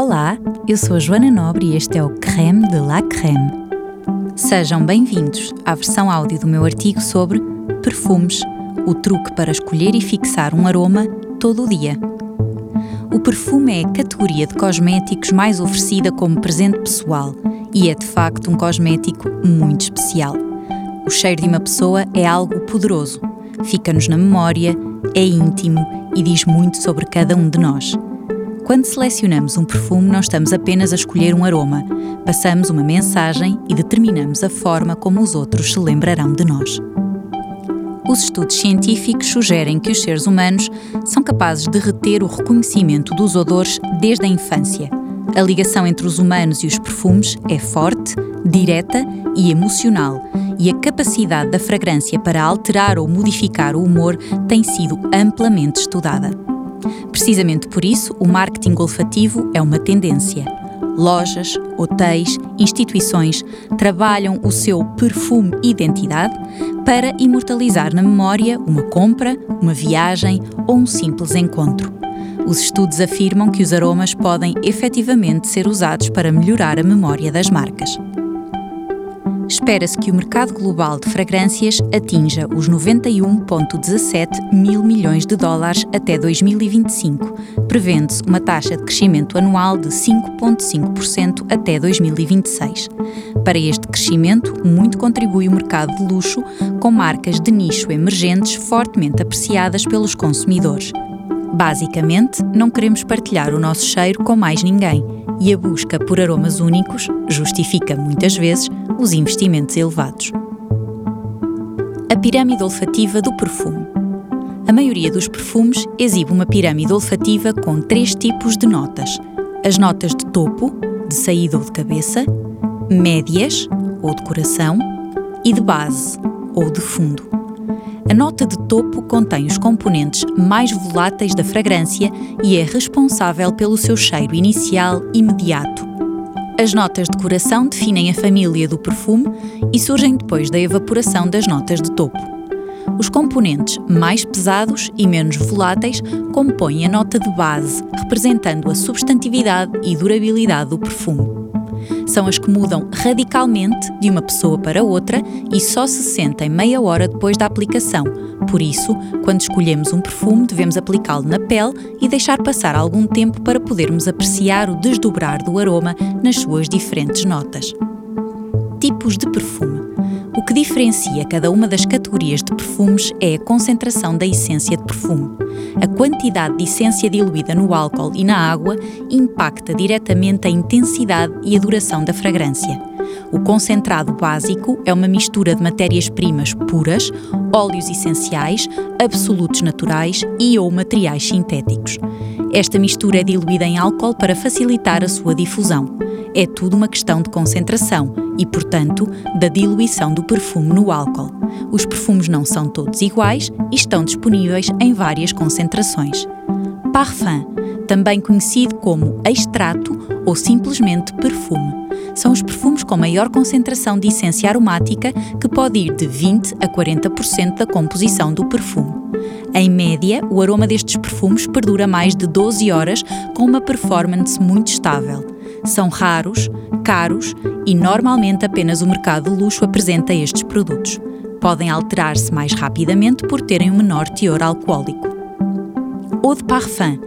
Olá, eu sou a Joana Nobre e este é o Creme de la Creme. Sejam bem-vindos à versão áudio do meu artigo sobre perfumes, o truque para escolher e fixar um aroma todo o dia. O perfume é a categoria de cosméticos mais oferecida como presente pessoal e é de facto um cosmético muito especial. O cheiro de uma pessoa é algo poderoso, fica-nos na memória, é íntimo e diz muito sobre cada um de nós. Quando selecionamos um perfume, não estamos apenas a escolher um aroma, passamos uma mensagem e determinamos a forma como os outros se lembrarão de nós. Os estudos científicos sugerem que os seres humanos são capazes de reter o reconhecimento dos odores desde a infância. A ligação entre os humanos e os perfumes é forte, direta e emocional, e a capacidade da fragrância para alterar ou modificar o humor tem sido amplamente estudada. Precisamente por isso, o marketing olfativo é uma tendência. Lojas, hotéis, instituições trabalham o seu perfume identidade para imortalizar na memória uma compra, uma viagem ou um simples encontro. Os estudos afirmam que os aromas podem efetivamente ser usados para melhorar a memória das marcas espera-se que o mercado global de fragrâncias atinja os 91,17 mil milhões de dólares até 2025, prevendo-se uma taxa de crescimento anual de 5,5% até 2026. Para este crescimento, muito contribui o mercado de luxo, com marcas de nicho emergentes fortemente apreciadas pelos consumidores. Basicamente, não queremos partilhar o nosso cheiro com mais ninguém e a busca por aromas únicos justifica muitas vezes os investimentos elevados. A pirâmide olfativa do perfume. A maioria dos perfumes exibe uma pirâmide olfativa com três tipos de notas: as notas de topo, de saída ou de cabeça, médias, ou de coração, e de base, ou de fundo. A nota de topo contém os componentes mais voláteis da fragrância e é responsável pelo seu cheiro inicial imediato. As notas de coração definem a família do perfume e surgem depois da evaporação das notas de topo. Os componentes mais pesados e menos voláteis compõem a nota de base, representando a substantividade e durabilidade do perfume. São as que mudam radicalmente de uma pessoa para outra e só se sentem meia hora depois da aplicação. Por isso, quando escolhemos um perfume, devemos aplicá-lo na pele e deixar passar algum tempo para podermos apreciar o desdobrar do aroma nas suas diferentes notas. Tipos de perfume. Que diferencia cada uma das categorias de perfumes é a concentração da essência de perfume. A quantidade de essência diluída no álcool e na água impacta diretamente a intensidade e a duração da fragrância. O concentrado básico é uma mistura de matérias-primas puras, óleos essenciais, absolutos naturais e ou materiais sintéticos. Esta mistura é diluída em álcool para facilitar a sua difusão. É tudo uma questão de concentração e, portanto, da diluição do perfume no álcool. Os perfumes não são todos iguais e estão disponíveis em várias concentrações. Parfum, também conhecido como extrato ou simplesmente perfume, são os perfumes com maior concentração de essência aromática, que pode ir de 20 a 40% da composição do perfume. Em média, o aroma destes perfumes perdura mais de 12 horas com uma performance muito estável. São raros, caros e normalmente apenas o mercado de luxo apresenta estes produtos. Podem alterar-se mais rapidamente por terem um menor teor alcoólico. Eau de Parfum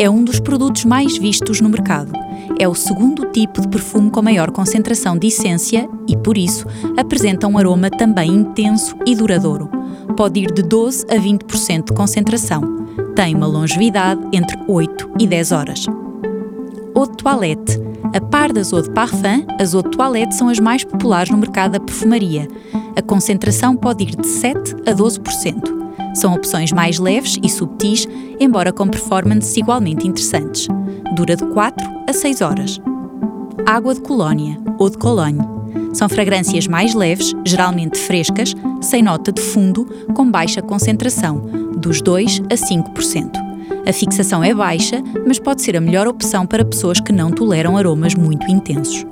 é um dos produtos mais vistos no mercado. É o segundo tipo de perfume com maior concentração de essência e, por isso, apresenta um aroma também intenso e duradouro. Pode ir de 12 a 20% de concentração. Tem uma longevidade entre 8 e 10 horas. Eau de Toilette a par das eau de parfum, as eau de toilette são as mais populares no mercado da perfumaria. A concentração pode ir de 7 a 12%. São opções mais leves e subtis, embora com performances igualmente interessantes. Dura de 4 a 6 horas. Água de colónia ou de cologne. São fragrâncias mais leves, geralmente frescas, sem nota de fundo, com baixa concentração, dos 2 a 5%. A fixação é baixa, mas pode ser a melhor opção para pessoas que não toleram aromas muito intensos.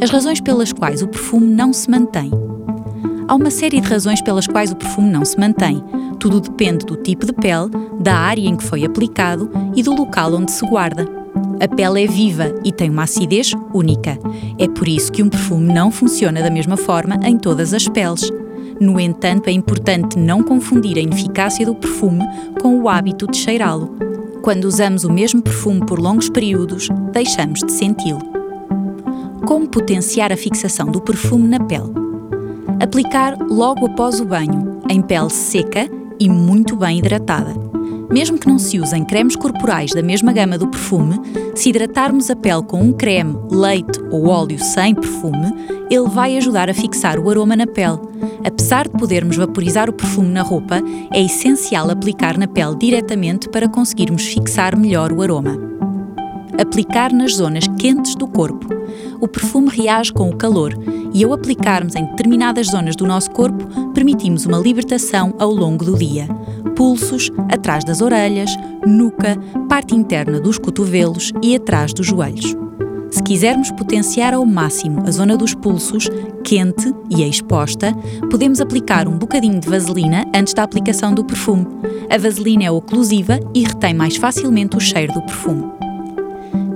As razões pelas quais o perfume não se mantém. Há uma série de razões pelas quais o perfume não se mantém. Tudo depende do tipo de pele, da área em que foi aplicado e do local onde se guarda. A pele é viva e tem uma acidez única. É por isso que um perfume não funciona da mesma forma em todas as peles. No entanto, é importante não confundir a ineficácia do perfume com o hábito de cheirá-lo. Quando usamos o mesmo perfume por longos períodos, deixamos de senti-lo. Como potenciar a fixação do perfume na pele? Aplicar logo após o banho, em pele seca e muito bem hidratada. Mesmo que não se usem cremes corporais da mesma gama do perfume, se hidratarmos a pele com um creme, leite ou óleo sem perfume, ele vai ajudar a fixar o aroma na pele. Apesar de podermos vaporizar o perfume na roupa, é essencial aplicar na pele diretamente para conseguirmos fixar melhor o aroma. Aplicar nas zonas quentes do corpo. O perfume reage com o calor e, ao aplicarmos em determinadas zonas do nosso corpo, permitimos uma libertação ao longo do dia pulsos, atrás das orelhas, nuca, parte interna dos cotovelos e atrás dos joelhos. Se quisermos potenciar ao máximo a zona dos pulsos, quente e exposta, podemos aplicar um bocadinho de vaselina antes da aplicação do perfume. A vaselina é oclusiva e retém mais facilmente o cheiro do perfume.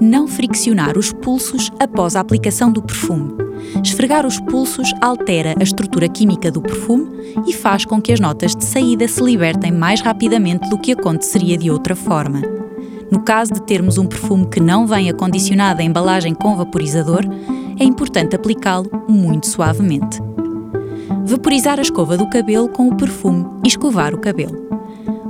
Não friccionar os pulsos após a aplicação do perfume. Esfregar os pulsos altera a estrutura química do perfume e faz com que as notas de saída se libertem mais rapidamente do que aconteceria de outra forma. No caso de termos um perfume que não vem acondicionado em embalagem com vaporizador, é importante aplicá-lo muito suavemente. Vaporizar a escova do cabelo com o perfume e escovar o cabelo.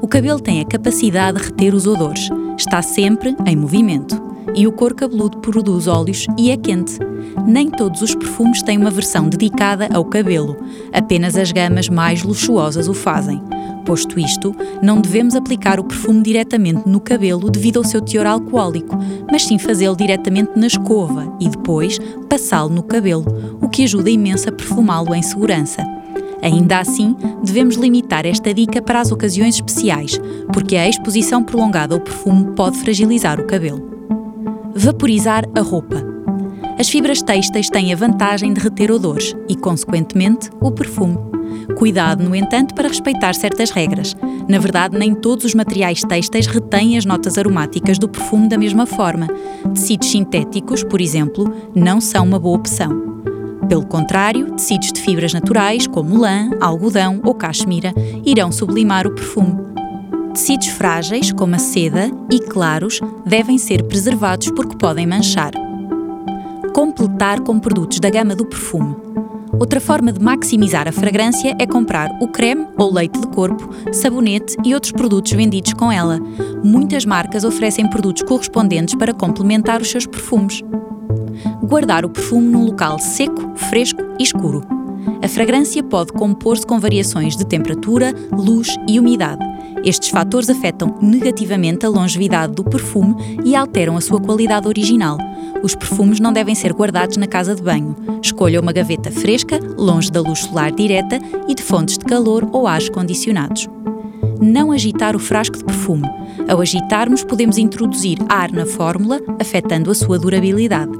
O cabelo tem a capacidade de reter os odores, está sempre em movimento e o couro cabeludo produz óleos e é quente. Nem todos os perfumes têm uma versão dedicada ao cabelo, apenas as gamas mais luxuosas o fazem. Posto isto, não devemos aplicar o perfume diretamente no cabelo devido ao seu teor alcoólico, mas sim fazê-lo diretamente na escova e depois passá-lo no cabelo, o que ajuda imenso a perfumá-lo em segurança. Ainda assim, devemos limitar esta dica para as ocasiões especiais, porque a exposição prolongada ao perfume pode fragilizar o cabelo. Vaporizar a roupa. As fibras têxteis têm a vantagem de reter odores e, consequentemente, o perfume. Cuidado, no entanto, para respeitar certas regras. Na verdade, nem todos os materiais têxteis retêm as notas aromáticas do perfume da mesma forma. Tecidos sintéticos, por exemplo, não são uma boa opção. Pelo contrário, tecidos de fibras naturais, como lã, algodão ou cachemira, irão sublimar o perfume. Tecidos frágeis, como a seda, e claros, devem ser preservados porque podem manchar. Completar com produtos da gama do perfume. Outra forma de maximizar a fragrância é comprar o creme ou leite de corpo, sabonete e outros produtos vendidos com ela. Muitas marcas oferecem produtos correspondentes para complementar os seus perfumes. Guardar o perfume num local seco, fresco e escuro. A fragrância pode compor-se com variações de temperatura, luz e umidade. Estes fatores afetam negativamente a longevidade do perfume e alteram a sua qualidade original. Os perfumes não devem ser guardados na casa de banho. Escolha uma gaveta fresca, longe da luz solar direta e de fontes de calor ou ares condicionados. Não agitar o frasco de perfume. Ao agitarmos, podemos introduzir ar na fórmula, afetando a sua durabilidade.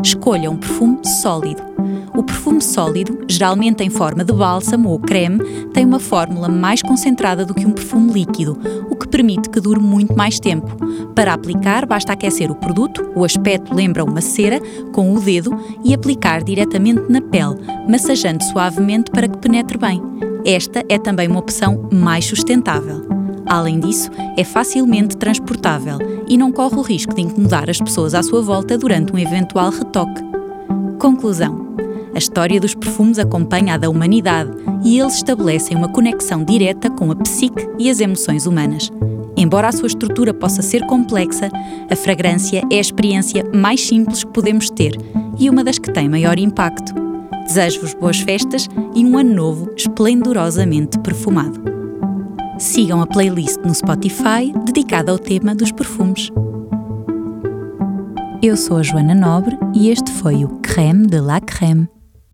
Escolha um perfume sólido. O perfume sólido, geralmente em forma de bálsamo ou creme, tem uma fórmula mais concentrada do que um perfume líquido, o que permite que dure muito mais tempo. Para aplicar, basta aquecer o produto, o aspecto lembra uma cera, com o dedo e aplicar diretamente na pele, massageando suavemente para que penetre bem. Esta é também uma opção mais sustentável. Além disso, é facilmente transportável e não corre o risco de incomodar as pessoas à sua volta durante um eventual retoque. Conclusão: a história dos perfumes acompanha a da humanidade e eles estabelecem uma conexão direta com a psique e as emoções humanas. Embora a sua estrutura possa ser complexa, a fragrância é a experiência mais simples que podemos ter e uma das que tem maior impacto. Desejo-vos boas festas e um ano novo esplendorosamente perfumado. Sigam a playlist no Spotify dedicada ao tema dos perfumes. Eu sou a Joana Nobre e este foi o Creme de la Creme.